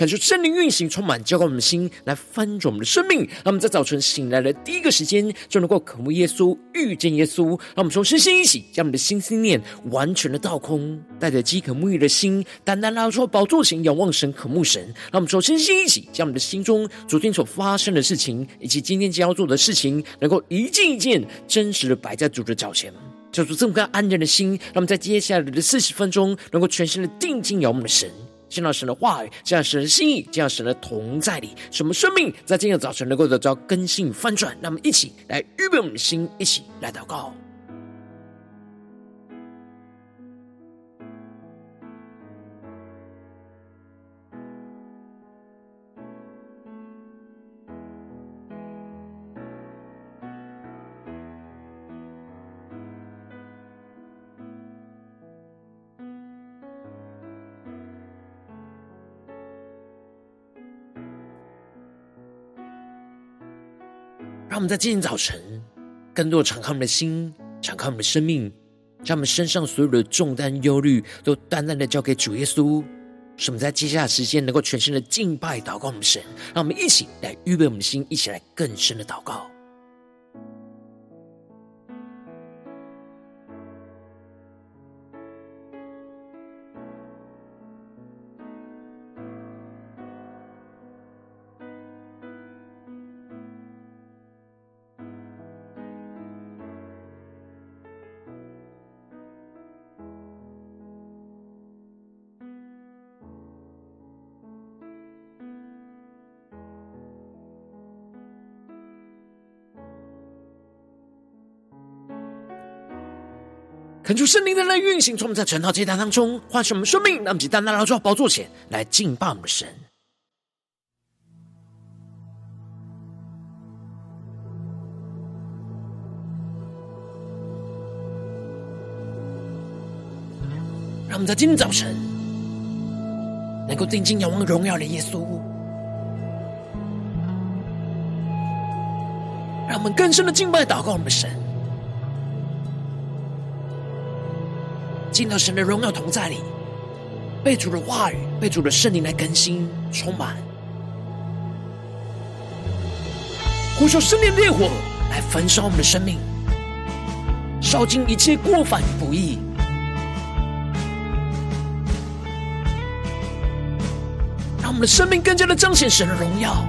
感受圣灵运行，充满浇灌我们的心，来翻转我们的生命。让我们在早晨醒来的第一个时间，就能够渴慕耶稣、遇见耶稣。让我们从身心一起，将我们的心思念完全的倒空，带着饥渴沐浴的心，单单拉出宝座前，仰望神、渴慕神。让我们从身心一起，将我们的心中昨天所发生的事情，以及今天将要做的事情，能够一件一件真实的摆在主的脚前，叫出这么个安然的心。让我们在接下来的四十分钟，能够全心的定睛仰望的神。见到神的话语，见到神的心意，见到神的同在里，什么生命在今天早晨能够得到更新翻转。那么一起来预备我们的心，一起来祷告。让我们在今天早晨，更多的敞开我们的心，敞开我们的生命，将我们身上所有的重担、忧虑，都淡淡的交给主耶稣。使我们在接下来的时间，能够全心的敬拜、祷告我们神。让我们一起来预备我们的心，一起来更深的祷告。恳求圣灵的来运行，从我们在晨祷祭坛当中唤醒我们生命，让我们单单来到宝座前来敬拜我们的神。让我们在今天早晨能够定睛仰望荣耀的耶稣，让我们更深的敬拜祷告我们的神。进到神的荣耀同在里，被主的话语、被主的圣灵来更新、充满，呼求圣灵烈火来焚烧我们的生命，烧尽一切过犯与不义，让我们的生命更加的彰显神的荣耀，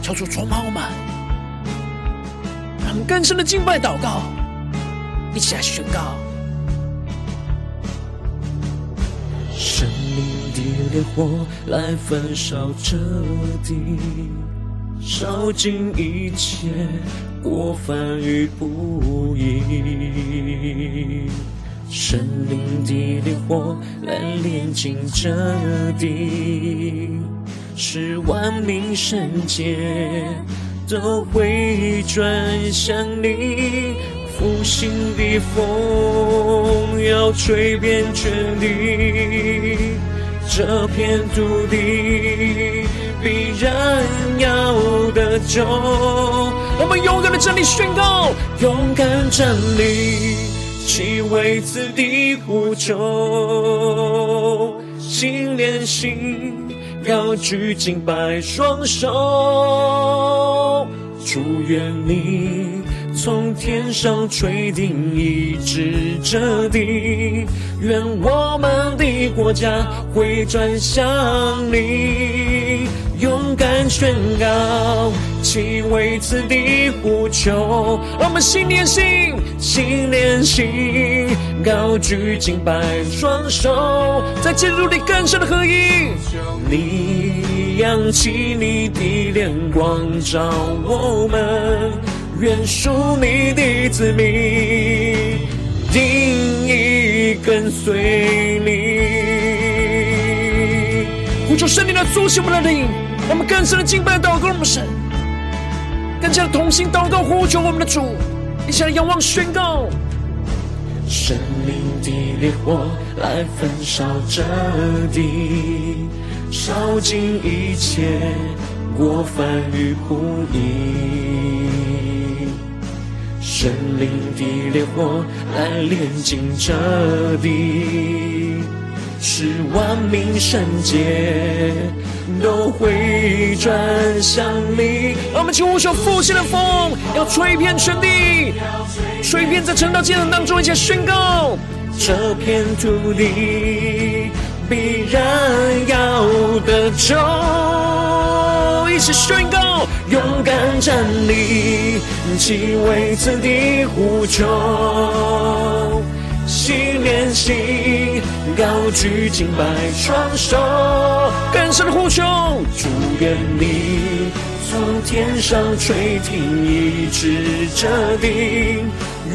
求主充满我们，让我们更深的敬拜祷告，一起来宣告。的烈火来焚烧这地，烧尽一切过犯与不义。生命的烈火来炼净这地，使万民圣洁都回转向你。复兴的风要吹遍全地，这片土地必然要得救。我们勇敢的站立宣告，勇敢站立，去为此地呼求，心连心，高举敬拜双手，祝愿你。从天上垂听，一直这地，愿我们的国家回转向你，勇敢宣告，齐为此地呼求。我们心连心，心连心，高举敬拜双手，在基督里更深的合一。你扬起你的脸光照我们。愿属你的子民，定意跟随你。呼求圣灵来苏醒我们的灵，我们更深的敬拜祷告我们神，更加的同心祷告呼求我们的主，一起来仰望宣告。生命的烈火来焚烧这地。烧尽一切过犯与不义。圣灵的烈火来炼净这地，使万民圣洁都回转向你。让我们请呼求复兴的风，要吹遍全地，吹遍在晨祷祭坛当中，一起宣告：这片土地必然要得救。一起宣告，勇敢站立，齐为此地呼求，心连心，高举敬拜双手，更深的呼求，主愿你从天上垂听一直这地，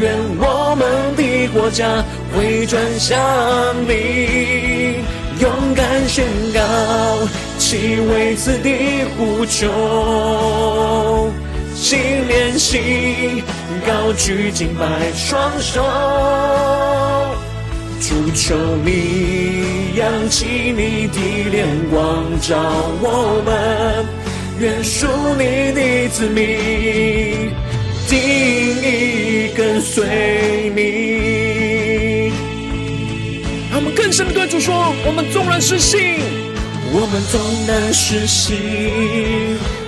愿我们的国家回转向你，勇敢宣告。齐为此地呼求，心连心，高举敬拜双手，主求你扬起你的脸光照我们，愿属你的子民定意跟随你。他们更深的对主说：我们纵然失信。我们纵然失信，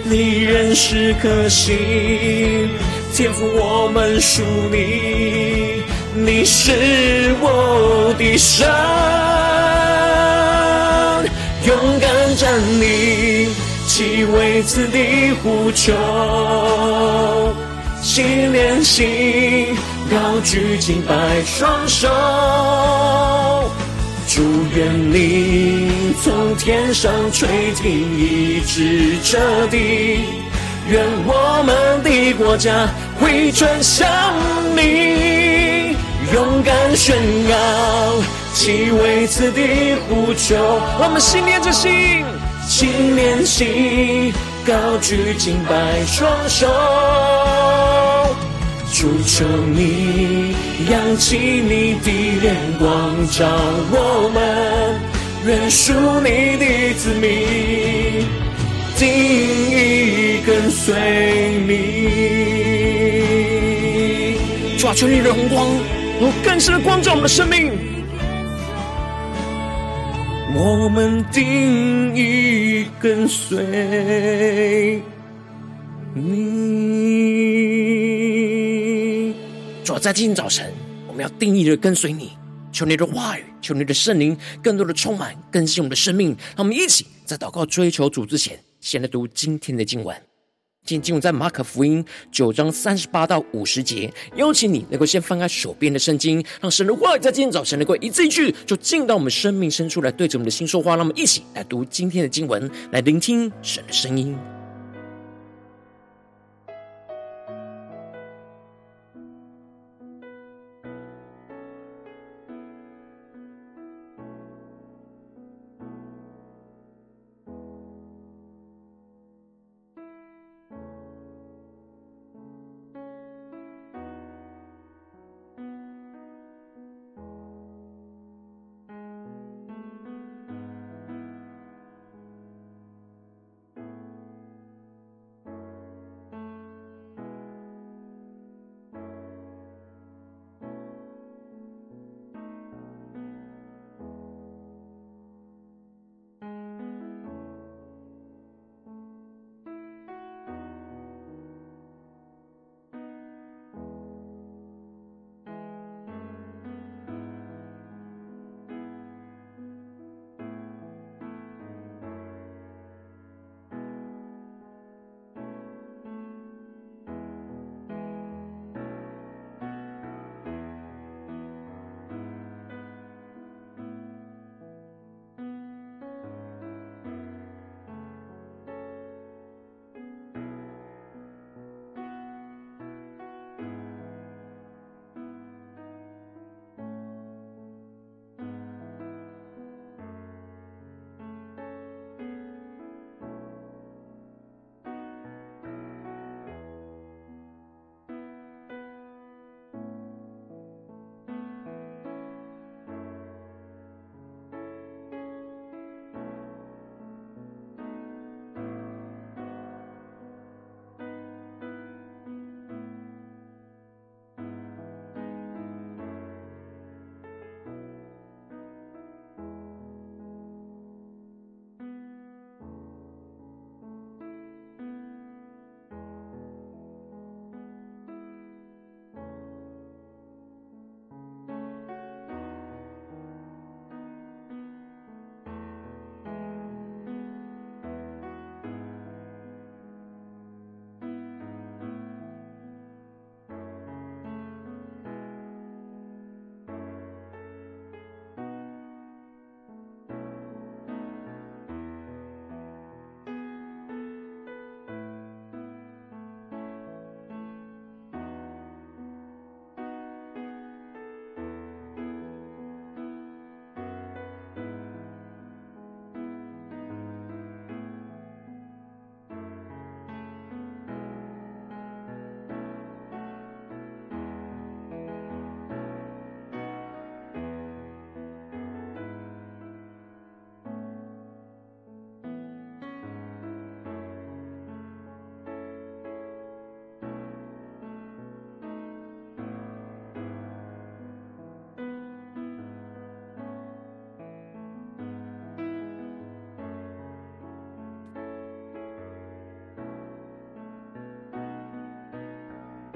你仍是可信。天赋，我们属你，你是我的神。勇敢站立，齐为此地呼求，心连心，高举敬拜双手。祝愿你从天上垂听一直彻底，愿我们的国家回转向你，勇敢宣告，齐为此地呼求。我们心连着心，心连心，高举敬拜双手。主求你扬起你的脸光照我们，愿属你的子民定意跟随你。主啊，求你的荣光，我更深的光照我们的生命。我们定意跟随你。在今天早晨，我们要定义的跟随你，求你的话语，求你的圣灵，更多的充满更新我们的生命。让我们一起在祷告追求主之前，先来读今天的经文。今天经文在马可福音九章三十八到五十节。邀请你能够先翻开手边的圣经，让神的话语在今天早晨能够一字一句，就进到我们生命深处来，对着我们的心说话。让我们一起来读今天的经文，来聆听神的声音。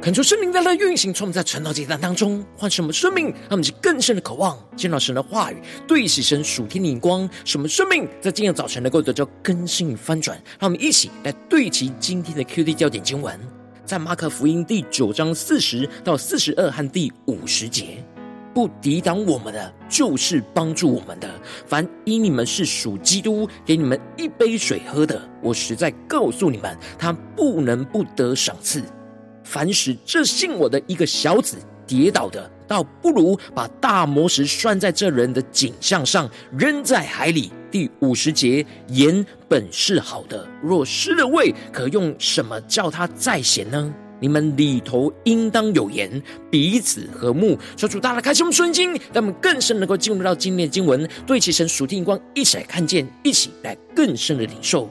恳求圣灵的来运行，从我们在晨祷阶段当中唤醒我们生命，让我们是更深的渴望见到神的话语，对齐神属天的眼光，使我们生命在今天早晨能够得到更新与翻转。让我们一起来对齐今天的 QD 焦点经文，在马可福音第九章四十到四十二和第五十节：不抵挡我们的，就是帮助我们的。凡因你们是属基督，给你们一杯水喝的，我实在告诉你们，他不能不得赏赐。凡使这信我的一个小子跌倒的，倒不如把大磨石拴在这人的颈项上，扔在海里。第五十节，盐本是好的，若失了味，可用什么叫它再咸呢？你们里头应当有盐，彼此和睦。求主大大开启我们顺经，让我们更深能够进入到今天的经文，对齐神属天光，一起来看见，一起来更深的领受。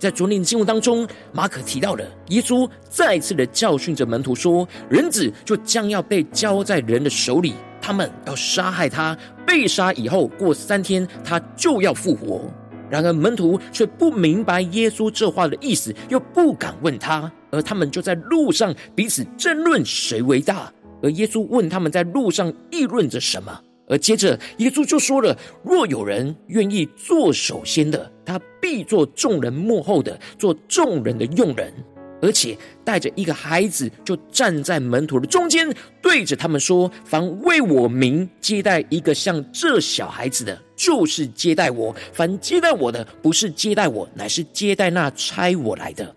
在昨天的经文当中，马可提到了耶稣再次的教训着门徒说：“人子就将要被交在人的手里，他们要杀害他，被杀以后过三天，他就要复活。”然而门徒却不明白耶稣这话的意思，又不敢问他，而他们就在路上彼此争论谁为大。而耶稣问他们在路上议论着什么。而接着，耶稣就说了：“若有人愿意做首先的，他必做众人幕后的，做众人的用人。而且带着一个孩子，就站在门徒的中间，对着他们说：凡为我名接待一个像这小孩子的，就是接待我；凡接待我的，不是接待我，乃是接待那差我来的。”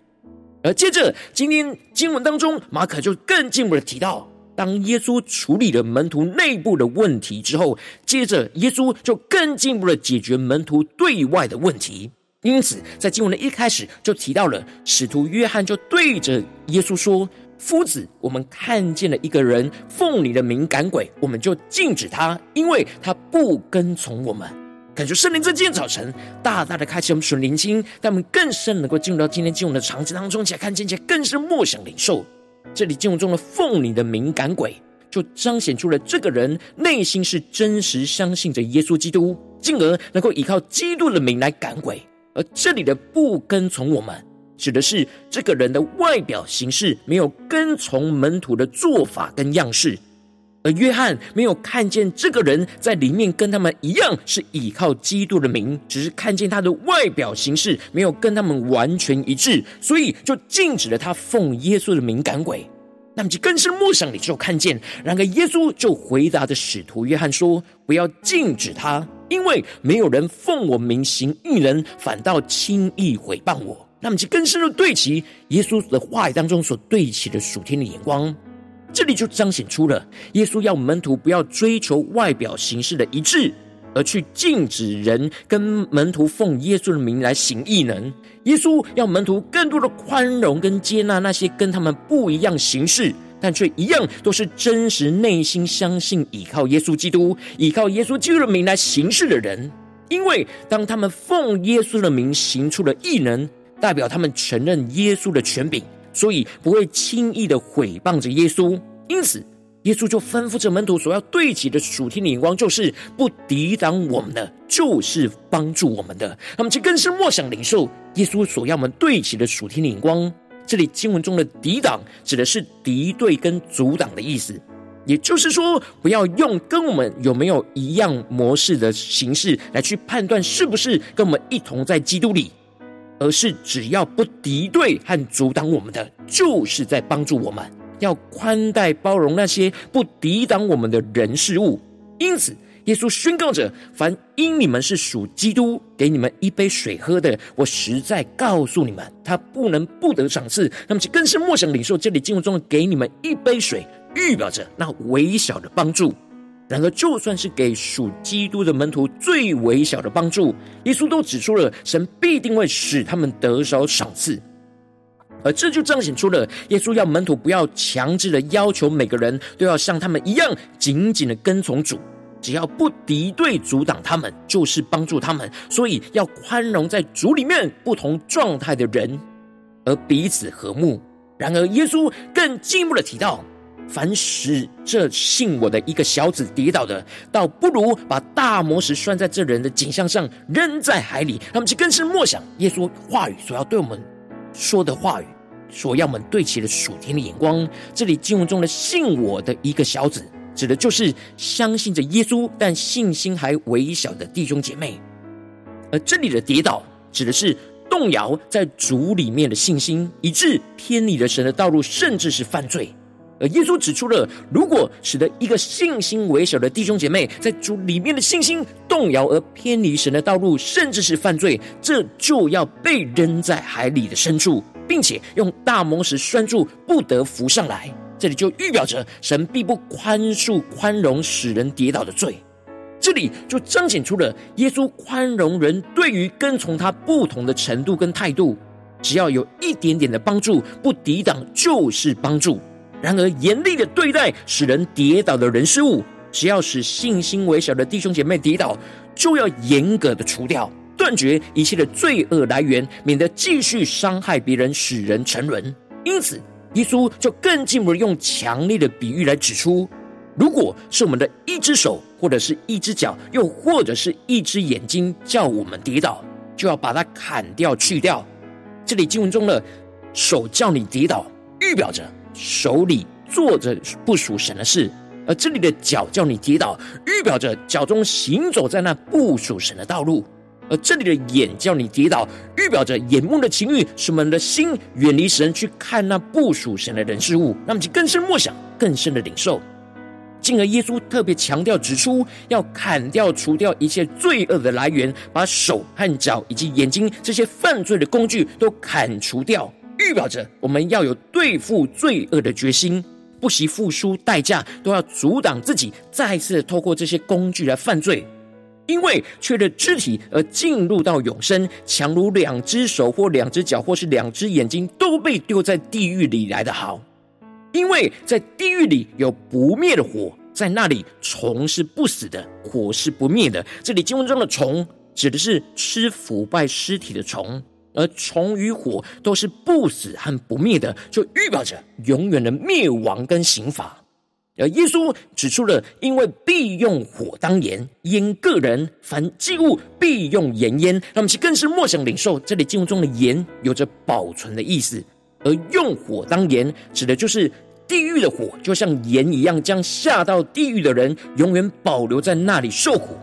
而接着，今天经文当中，马可就更进一步的提到。当耶稣处理了门徒内部的问题之后，接着耶稣就更进一步的解决门徒对外的问题。因此，在经文的一开始就提到了使徒约翰就对着耶稣说：“夫子，我们看见了一个人奉你的名赶鬼，我们就禁止他，因为他不跟从我们。”感觉圣灵在今天早晨大大的开启我们属灵心，让我们更深能够进入到今天经文的场景当中，且看见，起来更深默想领受。这里经文中的奉你的敏感鬼，就彰显出了这个人内心是真实相信着耶稣基督，进而能够依靠基督的名来赶鬼。而这里的不跟从我们，指的是这个人的外表形式没有跟从门徒的做法跟样式。而约翰没有看见这个人在里面跟他们一样是依靠基督的名，只是看见他的外表形式没有跟他们完全一致，所以就禁止了他奉耶稣的名赶鬼。那么就更深默想里就看见，然而耶稣就回答的使徒约翰说：“不要禁止他，因为没有人奉我名行异能，反倒轻易毁谤我。”那么就更深的对齐耶稣的话语当中所对齐的属天的眼光。这里就彰显出了耶稣要门徒不要追求外表形式的一致，而去禁止人跟门徒奉耶稣的名来行异能。耶稣要门徒更多的宽容跟接纳那些跟他们不一样形式，但却一样都是真实内心相信依靠耶稣基督、依靠耶稣基督的名来行事的人。因为当他们奉耶稣的名行出了异能，代表他们承认耶稣的权柄。所以不会轻易的毁谤着耶稣，因此耶稣就吩咐着门徒所要对齐的属天的眼光，就是不抵挡我们的，就是帮助我们的。那么，这更是默想领受耶稣所要我们对齐的属天的眼光。这里经文中的抵挡，指的是敌对跟阻挡的意思，也就是说，不要用跟我们有没有一样模式的形式来去判断是不是跟我们一同在基督里。而是只要不敌对和阻挡我们的，就是在帮助我们。要宽待包容那些不抵挡我们的人事物。因此，耶稣宣告着：凡因你们是属基督，给你们一杯水喝的，我实在告诉你们，他不能不得赏赐。那么，就更是默想领受这里经文中的“给你们一杯水”，预表着那微小的帮助。然而，就算是给属基督的门徒最微小的帮助，耶稣都指出了神必定会使他们得着赏赐，而这就彰显出了耶稣要门徒不要强制的要求每个人都要像他们一样紧紧的跟从主，只要不敌对阻挡他们，就是帮助他们。所以要宽容在主里面不同状态的人，而彼此和睦。然而，耶稣更进一步的提到。凡使这信我的一个小子跌倒的，倒不如把大磨石拴在这人的颈项上，扔在海里。他们就更是默想耶稣话语所要对我们说的话语，所要我们对齐的属天的眼光。这里经文中的“信我的一个小子”，指的就是相信着耶稣但信心还微小的弟兄姐妹。而这里的跌倒，指的是动摇在主里面的信心，以致偏离了神的道路，甚至是犯罪。而耶稣指出了，如果使得一个信心微小的弟兄姐妹在主里面的信心动摇而偏离神的道路，甚至是犯罪，这就要被扔在海里的深处，并且用大磨石拴住，不得浮上来。这里就预表着神必不宽恕、宽容使人跌倒的罪。这里就彰显出了耶稣宽容人对于跟从他不同的程度跟态度，只要有一点点的帮助，不抵挡就是帮助。然而，严厉的对待使人跌倒的人事物，只要使信心微小的弟兄姐妹跌倒，就要严格的除掉，断绝一切的罪恶来源，免得继续伤害别人，使人沉沦。因此，耶稣就更进一步用强烈的比喻来指出：如果是我们的一只手，或者是一只脚，又或者是一只眼睛，叫我们跌倒，就要把它砍掉、去掉。这里经文中的手叫你跌倒，预表着。手里做着不属神的事，而这里的脚叫你跌倒，预表着脚中行走在那不属神的道路；而这里的眼叫你跌倒，预表着眼目的情欲使我们的心远离神，去看那不属神的人事物。那么，就更深默想，更深的领受。进而，耶稣特别强调指出，要砍掉、除掉一切罪恶的来源，把手和脚以及眼睛这些犯罪的工具都砍除掉。预表着我们要有对付罪恶的决心，不惜付出代价，都要阻挡自己再次透过这些工具来犯罪。因为缺了肢体而进入到永生，强如两只手或两只脚或是两只眼睛都被丢在地狱里来的好。因为在地狱里有不灭的火，在那里虫是不死的，火是不灭的。这里经文中的虫指的是吃腐败尸体的虫。而虫与火都是不死和不灭的，就预表着永远的灭亡跟刑罚。而耶稣指出了，因为必用火当盐，腌个人；凡祭物必用盐腌。让我们去更是默想领受这里经文中的盐，有着保存的意思。而用火当盐，指的就是地狱的火，就像盐一样，将下到地狱的人永远保留在那里受苦。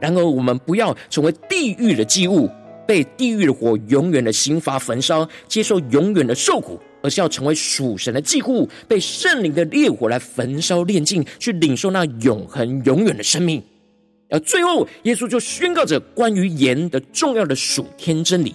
然而，我们不要成为地狱的祭物。被地狱的火永远的刑罚焚烧，接受永远的受苦，而是要成为属神的祭物，被圣灵的烈火来焚烧炼净，去领受那永恒永远的生命。而最后，耶稣就宣告着关于盐的重要的属天真理，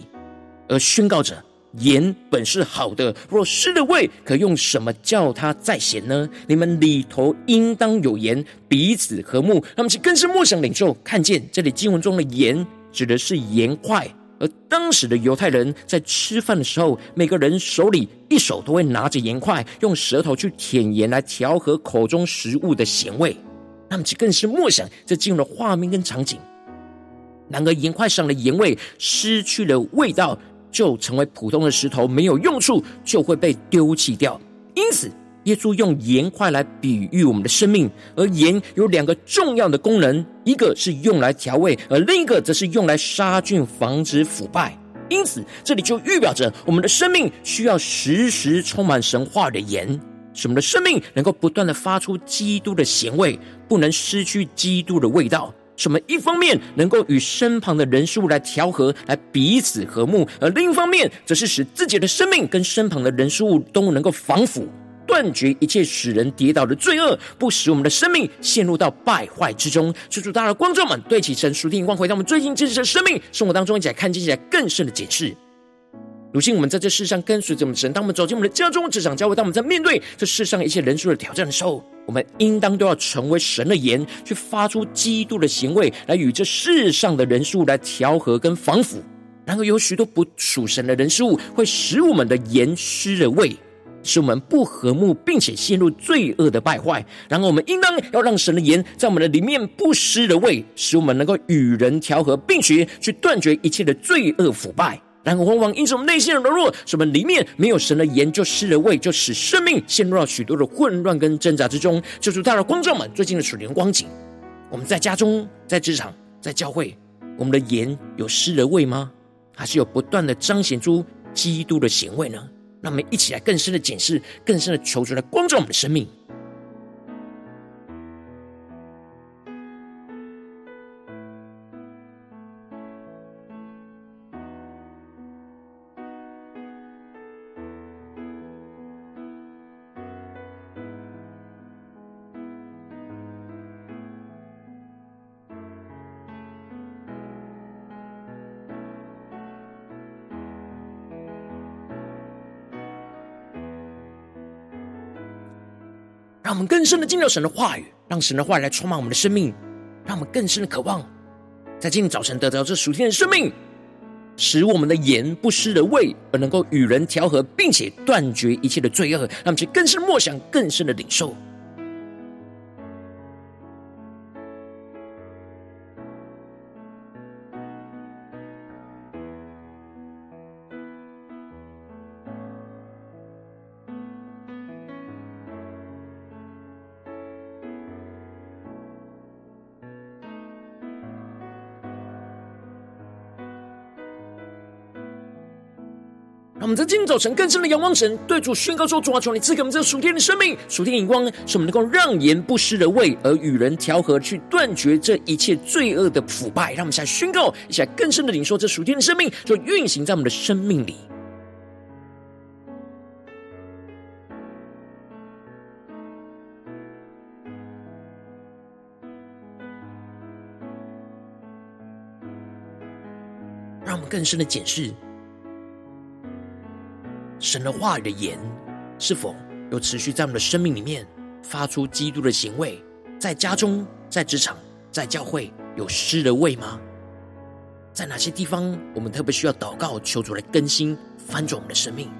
而宣告着盐本是好的，若失了味，可用什么叫它再咸呢？你们里头应当有盐，彼此和睦。那么，其更是默想领受，看见这里经文中的盐指的是盐块。而当时的犹太人在吃饭的时候，每个人手里一手都会拿着盐块，用舌头去舔盐来调和口中食物的咸味。那么，这更是默想这进入了画面跟场景。然而，盐块上的盐味失去了味道，就成为普通的石头，没有用处，就会被丢弃掉。因此，耶稣用盐块来比喻我们的生命，而盐有两个重要的功能，一个是用来调味，而另一个则是用来杀菌、防止腐败。因此，这里就预表着我们的生命需要时时充满神话的盐，使我们的生命能够不断的发出基督的咸味，不能失去基督的味道。使我们一方面能够与身旁的人事物来调和，来彼此和睦，而另一方面则是使自己的生命跟身旁的人事物都能够防腐。断绝一切使人跌倒的罪恶，不使我们的生命陷入到败坏之中。求主，大的观众们，对起神属天眼光，回到我们最近真实的生命生活当中，一起来看见，起来更深的解释。如今我们在这世上跟随着我们神，当我们走进我们的家中、职场、教会，当我们在面对这世上一切人数的挑战的时候，我们应当都要成为神的盐，去发出基督的行为，来与这世上的人数来调和跟防腐。然而，有许多不属神的人事物，会使我们的盐失了味。使我们不和睦，并且陷入罪恶的败坏。然后我们应当要让神的盐在我们的里面不失了味，使我们能够与人调和，并且去断绝一切的罪恶腐败。然后往往因着我们内心的柔弱，使我们里面没有神的盐，就失了味，就使生命陷入到许多的混乱跟挣扎之中。就祝大家观众们最近的属灵光景，我们在家中、在职场、在教会，我们的盐有失了味吗？还是有不断的彰显出基督的咸味呢？让我们一起来更深的检视，更深的求主来光照我们的生命。更深的进入神的话语，让神的话语来充满我们的生命，让我们更深的渴望，在今天早晨得到这属天的生命，使我们的盐不失的味，而能够与人调和，并且断绝一切的罪恶，让我们去更深默想，更深的领受。让我们在今天早晨更深的仰望神，对主宣告说：主啊，求你赐给我们这属天的生命、属天的眼光，使我们能够让盐不失的味，而与人调和，去断绝这一切罪恶的腐败。让我们现在宣告，一起来更深的领受这属天的生命，就运行在我们的生命里。让我们更深的检视。神的话语的盐，是否有持续在我们的生命里面发出基督的行为？在家中、在职场、在教会，有失的味吗？在哪些地方，我们特别需要祷告，求主来更新、翻转我们的生命？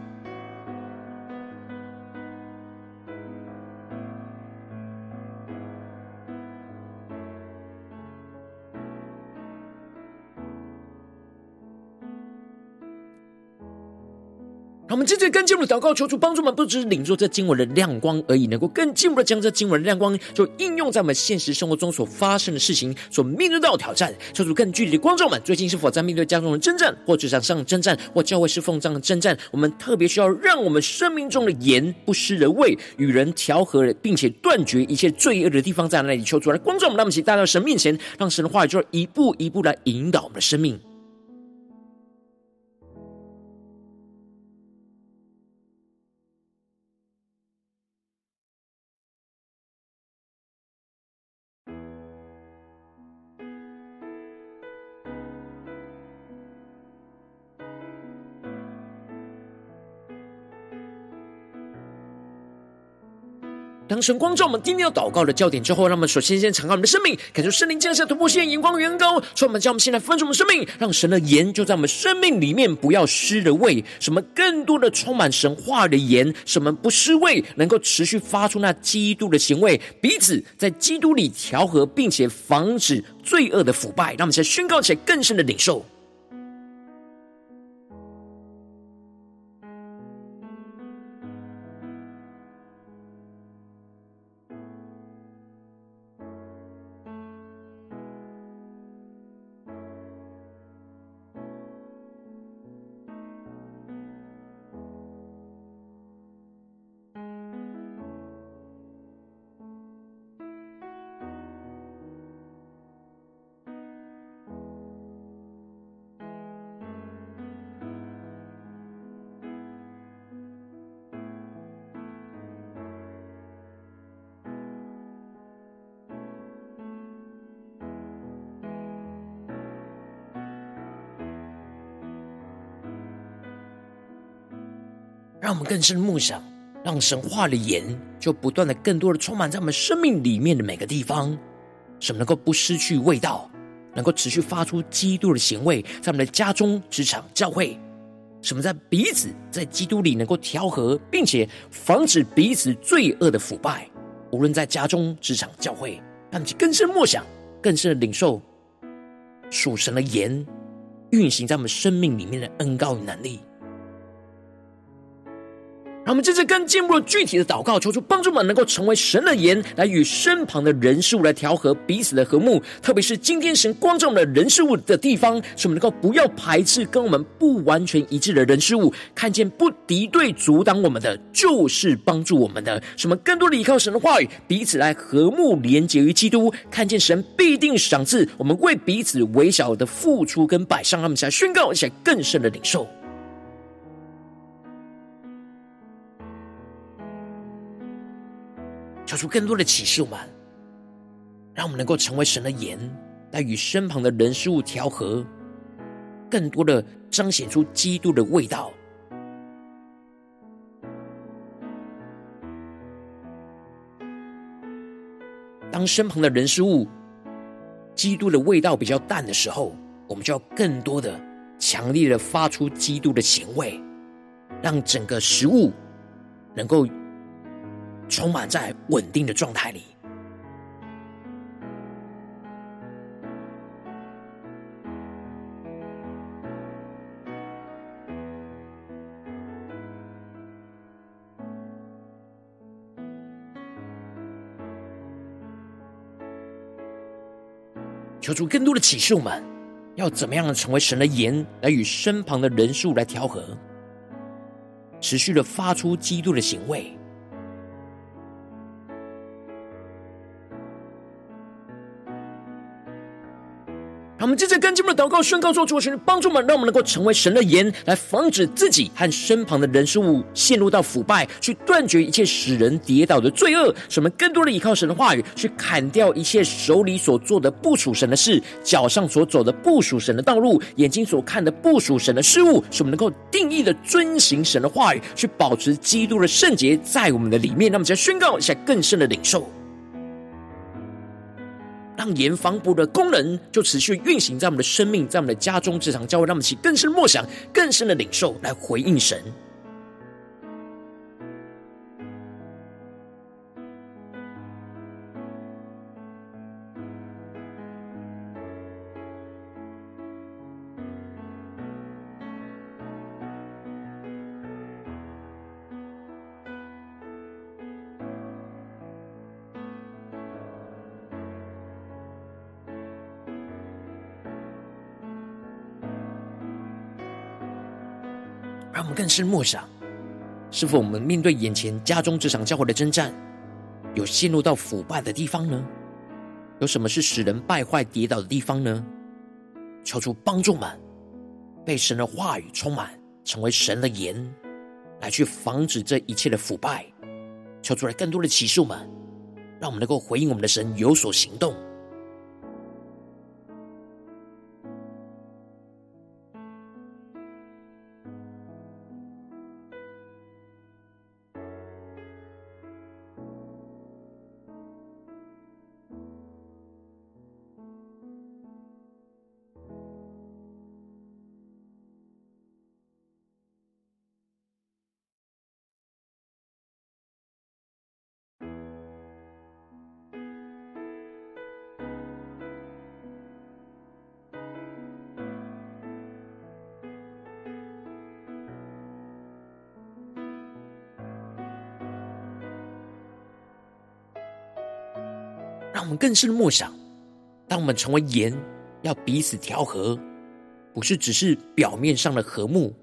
接着更进一步的祷告，求主帮助我们，不只是领受这经文的亮光而已，能够更进一步的将这经文的亮光，就应用在我们现实生活中所发生的事情，所面对到挑战。求主更具体的光照我们，最近是否在面对家中的征战，或职场上的征战，或教会侍奉这样的征战？我们特别需要让我们生命中的盐不失人味，与人调和，并且断绝一切罪恶的地方在哪里？求主来光照我们，让我们一起带到神面前，让神的话语就一步一步来引导我们的生命。神光照我们今天要祷告的焦点之后，让我们首先先敞开我们的生命，感受圣灵降下突破性眼光远高，所以我们将我们现在分盛我们生命，让神的盐就在我们生命里面不要失了味，什么更多的充满神话的盐，什么不失味，能够持续发出那基督的行为，彼此在基督里调和，并且防止罪恶的腐败，让我们现在宣告起来更深的领受。让我们更深的默想，让神话的盐就不断的、更多的充满在我们生命里面的每个地方，使我们能够不失去味道，能够持续发出基督的行为，在我们的家中、职场、教会，使我们在彼此在基督里能够调和，并且防止彼此罪恶的腐败。无论在家中、职场、教会，让我们更深默想，更深的领受属神的盐运行在我们生命里面的恩膏与能力。我们这次更进一步的具体的祷告，求主帮助我们能够成为神的盐，来与身旁的人事物来调和彼此的和睦。特别是今天神光照我们的人事物的地方，使我们能够不要排斥跟我们不完全一致的人事物，看见不敌对阻挡我们的，就是帮助我们的。使我们更多的依靠神的话语，彼此来和睦连结于基督，看见神必定赏赐我们为彼此微小的付出跟摆上。他们来宣告，一起更深的领受。出更多的启示，我们让我们能够成为神的盐，来与身旁的人事物调和，更多的彰显出基督的味道。当身旁的人事物基督的味道比较淡的时候，我们就要更多的强烈的发出基督的咸味，让整个食物能够。充满在稳定的状态里，求主更多的启示我们，要怎么样成为神的盐，来与身旁的人数来调和，持续的发出基督的行为。我们接着跟进我们的祷告，宣告说：主神帮助我们，让我们能够成为神的盐，来防止自己和身旁的人事物陷入到腐败，去断绝一切使人跌倒的罪恶。使我们更多的依靠神的话语，去砍掉一切手里所做的不属神的事，脚上所走的不属神的道路，眼睛所看的不属神的事物。使我们能够定义的遵行神的话语，去保持基督的圣洁在我们的里面。那么，再宣告一下更深的领受。让盐防腐的功能就持续运行在我们的生命，在我们的家中、这场、教会，让我们起更深的默想、更深的领受，来回应神。是默想，是否我们面对眼前家中这场教会的征战，有陷入到腐败的地方呢？有什么是使人败坏跌倒的地方呢？求出帮助们被神的话语充满，成为神的盐，来去防止这一切的腐败。求出来更多的启示我们，让我们能够回应我们的神，有所行动。让我们更深的默想，当我们成为盐，要彼此调和，不是只是表面上的和睦，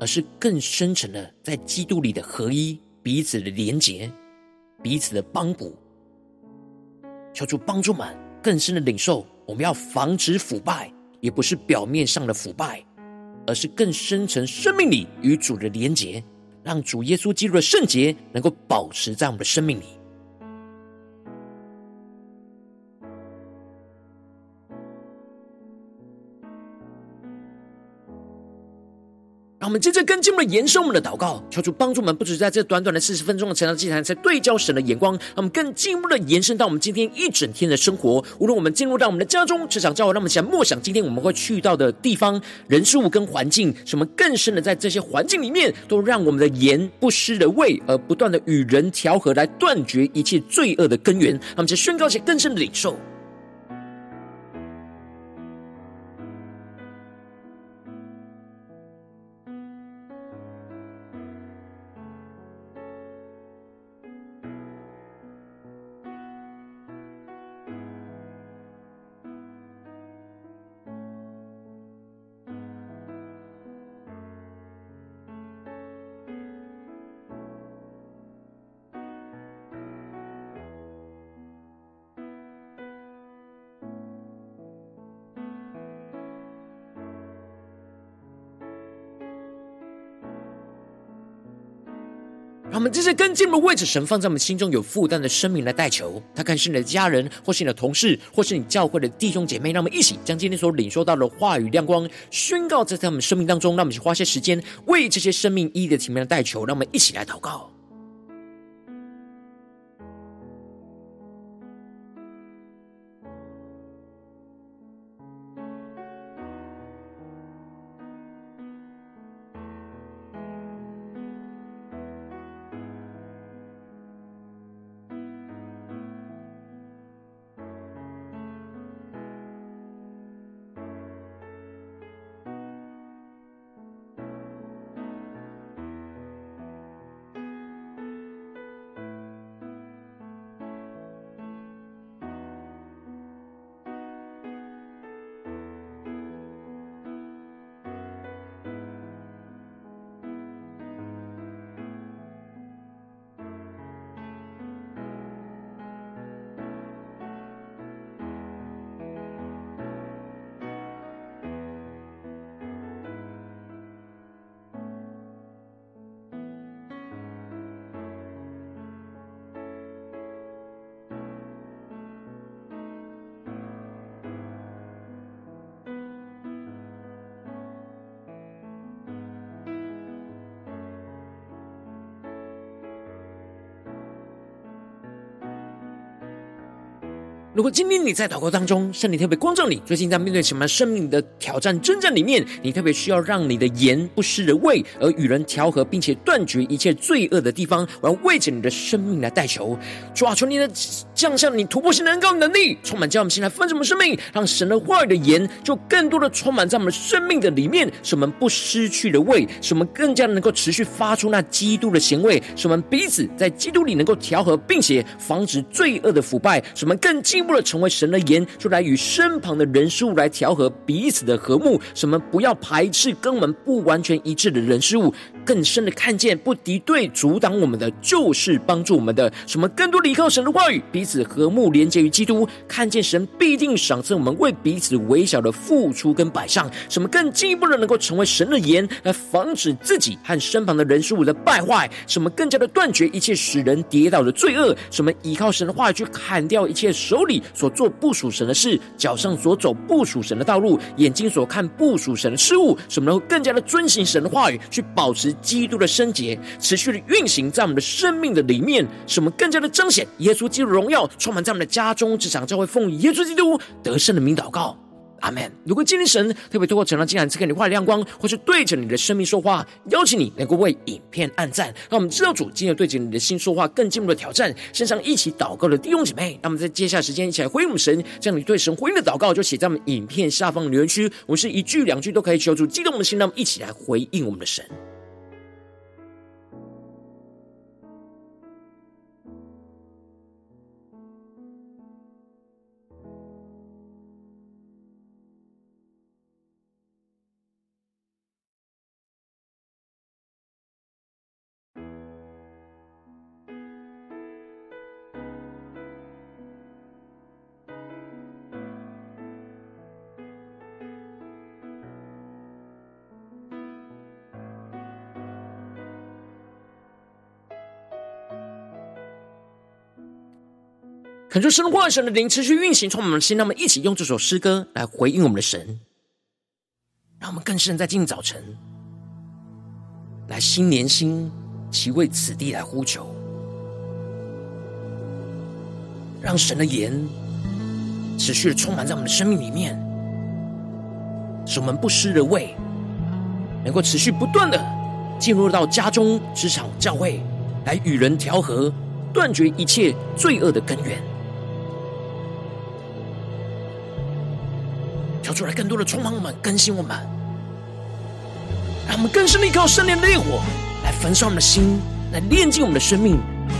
而是更深沉的在基督里的合一，彼此的连结，彼此的帮补。求主帮助我们更深的领受，我们要防止腐败，也不是表面上的腐败，而是更深沉生命里与主的连结，让主耶稣基督的圣洁能够保持在我们的生命里。我们接着更进一步的延伸我们的祷告，求主帮助我们，不只在这短短的四十分钟的晨祷祭坛，才对焦神的眼光，让我们更进一步的延伸到我们今天一整天的生活。无论我们进入到我们的家中、职场、教会，让我们想默想今天我们会去到的地方、人事物跟环境，使我们更深的在这些环境里面，都让我们的盐不失的味，而不断的与人调和，来断绝一切罪恶的根源。让我们再宣告一些更深的领受。我们这些跟进的位置，神放在我们心中有负担的生命来代求。他看是你的家人，或是你的同事，或是你教会的弟兄姐妹。让我们一起将今天所领受到的话语亮光宣告在他们生命当中。让我们去花些时间为这些生命一一的体面的代求。让我们一起来祷告。如果今天你在祷告当中，圣灵特别光照你，最近在面对什么生命的挑战征战里面，你特别需要让你的盐不失了味，而与人调和，并且断绝一切罪恶的地方，我要为着你的生命来代求。主啊，求你的降下你突破性的恩膏能力，充满叫我们心来分盛我们生命，让神的话语的盐就更多的充满在我们生命的里面，使我们不失去了味，使我们更加能够持续发出那基督的咸味，使我们彼此在基督里能够调和，并且防止罪恶的腐败，使我们更进。为了成为神的盐，就来与身旁的人事物来调和彼此的和睦。什么不要排斥跟我们不完全一致的人事物，更深的看见不敌对阻挡我们的，就是帮助我们的。什么更多依靠神的话语，彼此和睦连接于基督，看见神必定赏赐我们为彼此微小的付出跟摆上。什么更进一步的能够成为神的盐，来防止自己和身旁的人事物的败坏。什么更加的断绝一切使人跌倒的罪恶。什么依靠神的话语去砍掉一切手里。所做不属神的事，脚上所走不属神的道路，眼睛所看不属神的事物，什么能够更加的遵行神的话语，去保持基督的圣洁，持续的运行在我们的生命的里面，使我们更加的彰显耶稣基督的荣耀，充满在我们的家中、职场、教会，奉耶稣基督得胜的名祷告。阿门。如果今天神特别透过成长，竟然赐给你画亮光，或是对着你的生命说话，邀请你能够为影片按赞，让我们知道主今天对着你的心说话，更进一步的挑战。线上一起祷告的弟兄姐妹，那么在接下来时间一起来回应我们神，将你对神回应的祷告就写在我们影片下方的留言区。我们是一句两句都可以求主激动我们的心，那么一起来回应我们的神。恳求神话神的灵持续运行，充满我们的心，让我们一起用这首诗歌来回应我们的神，让我们更深在今天早晨来心连心，齐为此地来呼求，让神的言持续的充满在我们的生命里面，使我们不失的味，能够持续不断的进入到家中、职场、教会，来与人调和，断绝一切罪恶的根源。跳出来，更多的充满我们，更新我们，让我们更深的依靠圣灵的烈火来焚烧我们的心，来炼净我们的生命；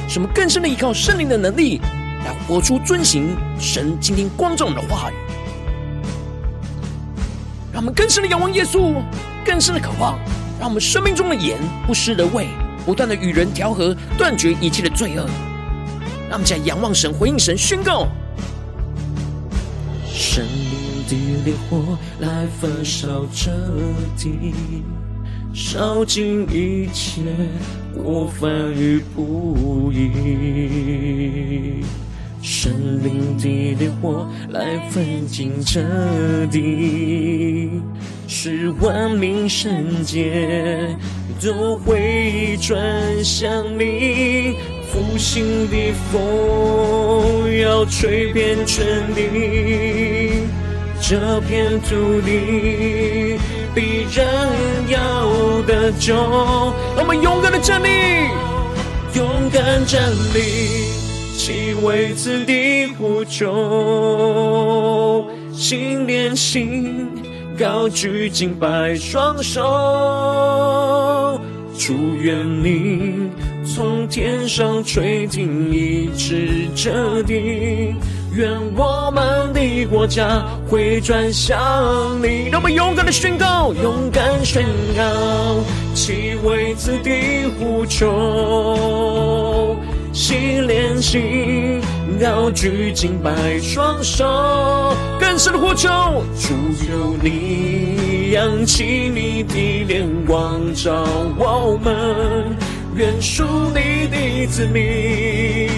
使我们更深的依靠圣灵的能力来活出遵行神今天光照我们的话语。让我们更深的仰望耶稣，更深的渴望，让我们生命中的盐不失的味，不断的与人调和，断绝一切的罪恶。让我们在仰望神，回应神，宣告神。的烈火来焚烧彻底，烧尽一切过犯与不义。神灵的烈火来焚尽彻底，使万民圣洁都回转向你。复兴的风要吹遍全地，这片土地必然要得救。让我们勇敢的站立，勇敢站立。其为此地呼求，心连心，高举敬拜双手，祝愿你从天上垂听，一直这地，愿我们的国家会转向你。让我们勇敢的宣告，勇敢宣告，其为此地呼求。心连心，高举敬拜双手，更深的呼求，主求你扬起你的脸光照我们，愿属你的子民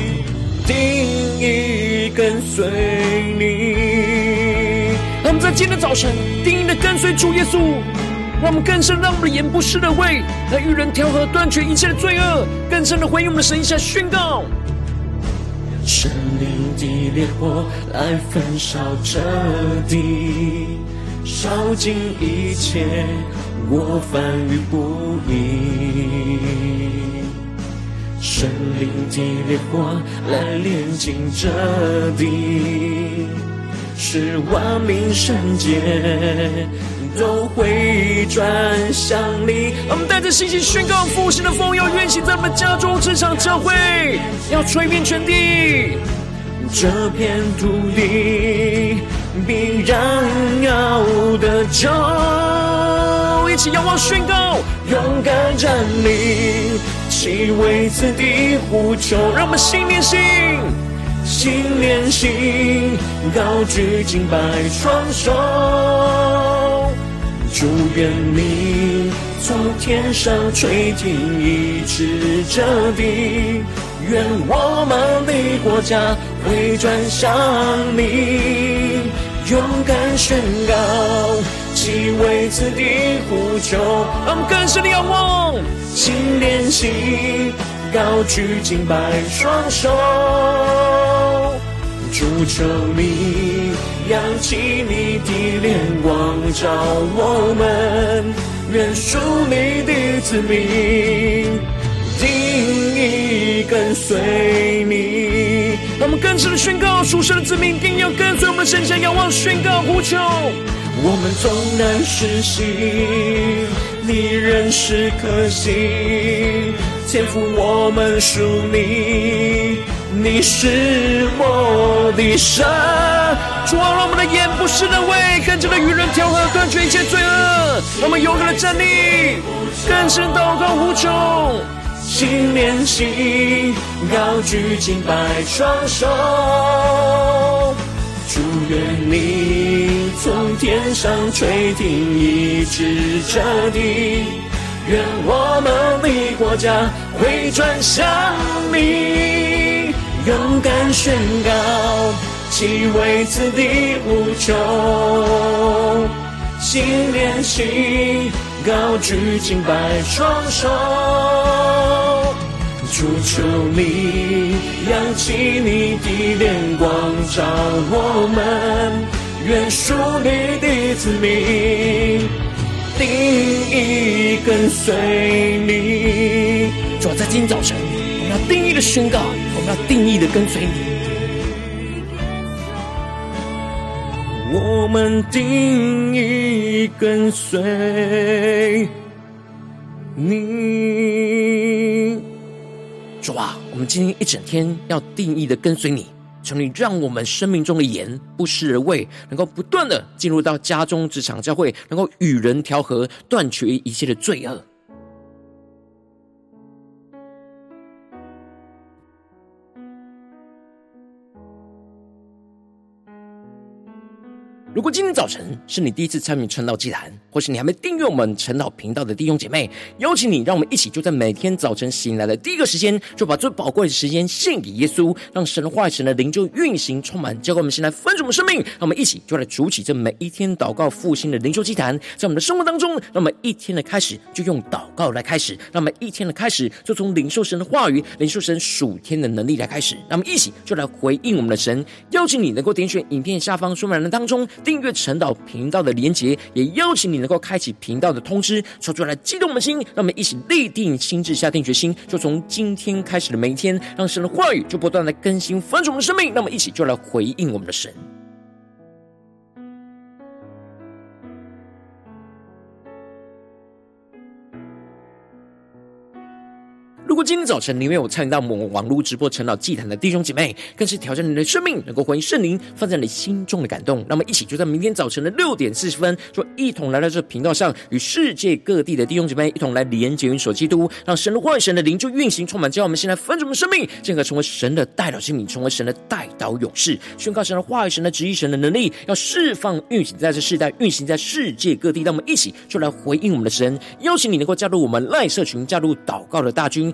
定义跟随你。让我们在今天早晨定意的跟随主耶稣。让我们更深，让我们的眼不失的为来与人调和，断绝一切的罪恶，更深的回应我们的神，一下宣告：圣灵的烈火来焚烧这地，烧尽一切过犯与不义。神灵的烈火来炼净这地，使万民圣洁。都回转向你。我们带着信心宣告：复兴的风要运行在我们家中、职场、教会，要吹遍全地。这片土地必然要得救。一起仰望宣告，勇敢站立，其为此地呼求。让我们心连心，心连心，高举敬拜双手。主愿你从天上垂听，医治这地，愿我们的国家回转向你，勇敢宣告，其为此地呼求。让我们更深的仰望，心连心，高举敬拜双手。主求你扬起你的脸光照我们，愿属你的子民定意跟随你。让我们更深的宣告，属神的子民定要跟随我们的神，向仰望宣告呼求。我们纵然失信，你仍是可信，天父我们属你。你是我的神，主啊，让我们的眼不是的为，跟着的与人调和，断绝一切罪恶。我们勇敢的站立，更深祷告无穷，心连心，高举敬拜双手。祝愿你从天上垂听，医治这地，愿我们的国家回转向你。勇敢宣告，其为此地无穷，心连心，高举敬拜双手，主求你扬起你的脸光照我们，愿属你的子民定义跟随你。主要在今天早晨，我们要定义的宣告。我们要定义的跟随你，我们定义跟随你。主啊，我们今天一整天要定义的跟随你，求你让我们生命中的盐不失而味，能够不断的进入到家中、职场、教会，能够与人调和，断绝一切的罪恶。如果今天早晨是你第一次参与晨祷祭坛，或是你还没订阅我们晨祷频道的弟兄姐妹，邀请你，让我们一起就在每天早晨醒来的第一个时间，就把最宝贵的时间献给耶稣，让神的话语、神的灵就运行充满，交给我们现在分盛的生命。让我们一起就来主起这每一天祷告复兴的灵修祭坛，在我们的生活当中，让我们一天的开始就用祷告来开始，让我们一天的开始就从领受神的话语、领受神属天的能力来开始。让我们一起就来回应我们的神，邀请你能够点选影片下方说明栏当中。订阅晨祷频道的连结，也邀请你能够开启频道的通知，说出来激动我们的心，让我们一起立定心智，下定决心，就从今天开始的每一天，让神的话语就不断的更新翻转我们的生命，那么一起就来回应我们的神。如果今天早晨你没有参与到我们网络直播晨祷祭坛的弟兄姐妹，更是挑战你的生命，能够回应圣灵放在你心中的感动。那么，一起就在明天早晨的六点四十分，就一同来到这频道上，与世界各地的弟兄姐妹一同来连接、元首基督，让神的话语、神的灵就运行充满，叫我们现在分盛的生命，进而成为神的代祷生命，成为神的代祷勇士，宣告神的话语、神的旨意、神的能力，要释放运行在这世代，运行在世界各地。让我们一起就来回应我们的神，邀请你能够加入我们赖社群，加入祷告的大军。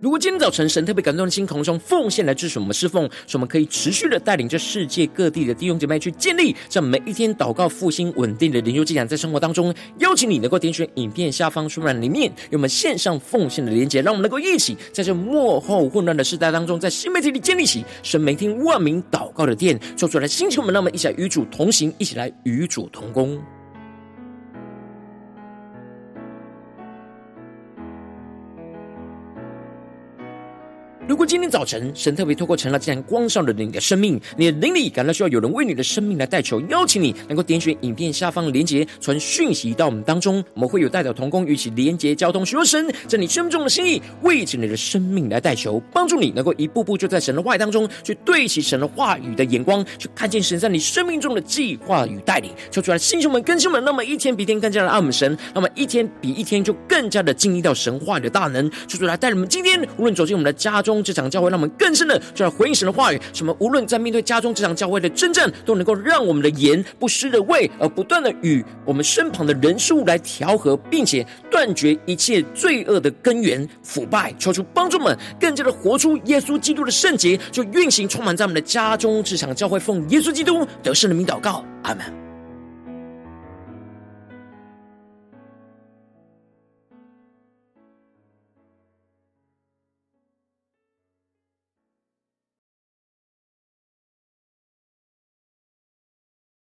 如果今天早晨神特别感动的心，空中奉献来支持我们侍奉，使我们可以持续的带领着世界各地的弟兄姐妹去建立这每一天祷告复兴稳定的灵修进展，在生活当中，邀请你能够点选影片下方说明里面有我们线上奉献的连结，让我们能够一起在这幕后混乱的时代当中，在新媒体里建立起神每天万名祷告的殿，做出来星球们，让我们一起来与主同行，一起来与主同工。今天早晨神特别透过晨祷祭坛光照了你的生命，你的灵里感到需要有人为你的生命来代求，邀请你能够点选影片下方的连结，传讯息到我们当中，我们会有代表同工与其连结交通，求神在你生命中的心意，为着你的生命来代求，帮助你能够一步步就在神的话语当中去对齐神的话语的眼光，去看见神在你生命中的计划与带领。求主来，弟兄们、更新们，那么一天比一天更加的爱我们神，那么一天比一天就更加的经历到神话语的大能。求主来带领我们，今天无论走进我们的家中。这场教会让我们更深的就来回应神的话语，什么无论在面对家中这场教会的真正，都能够让我们的言不失的味，而不断的与我们身旁的人事物来调和，并且断绝一切罪恶的根源腐败。求出帮助们更加的活出耶稣基督的圣洁，就运行充满在我们的家中这场教会，奉耶稣基督得胜的名祷告，阿门。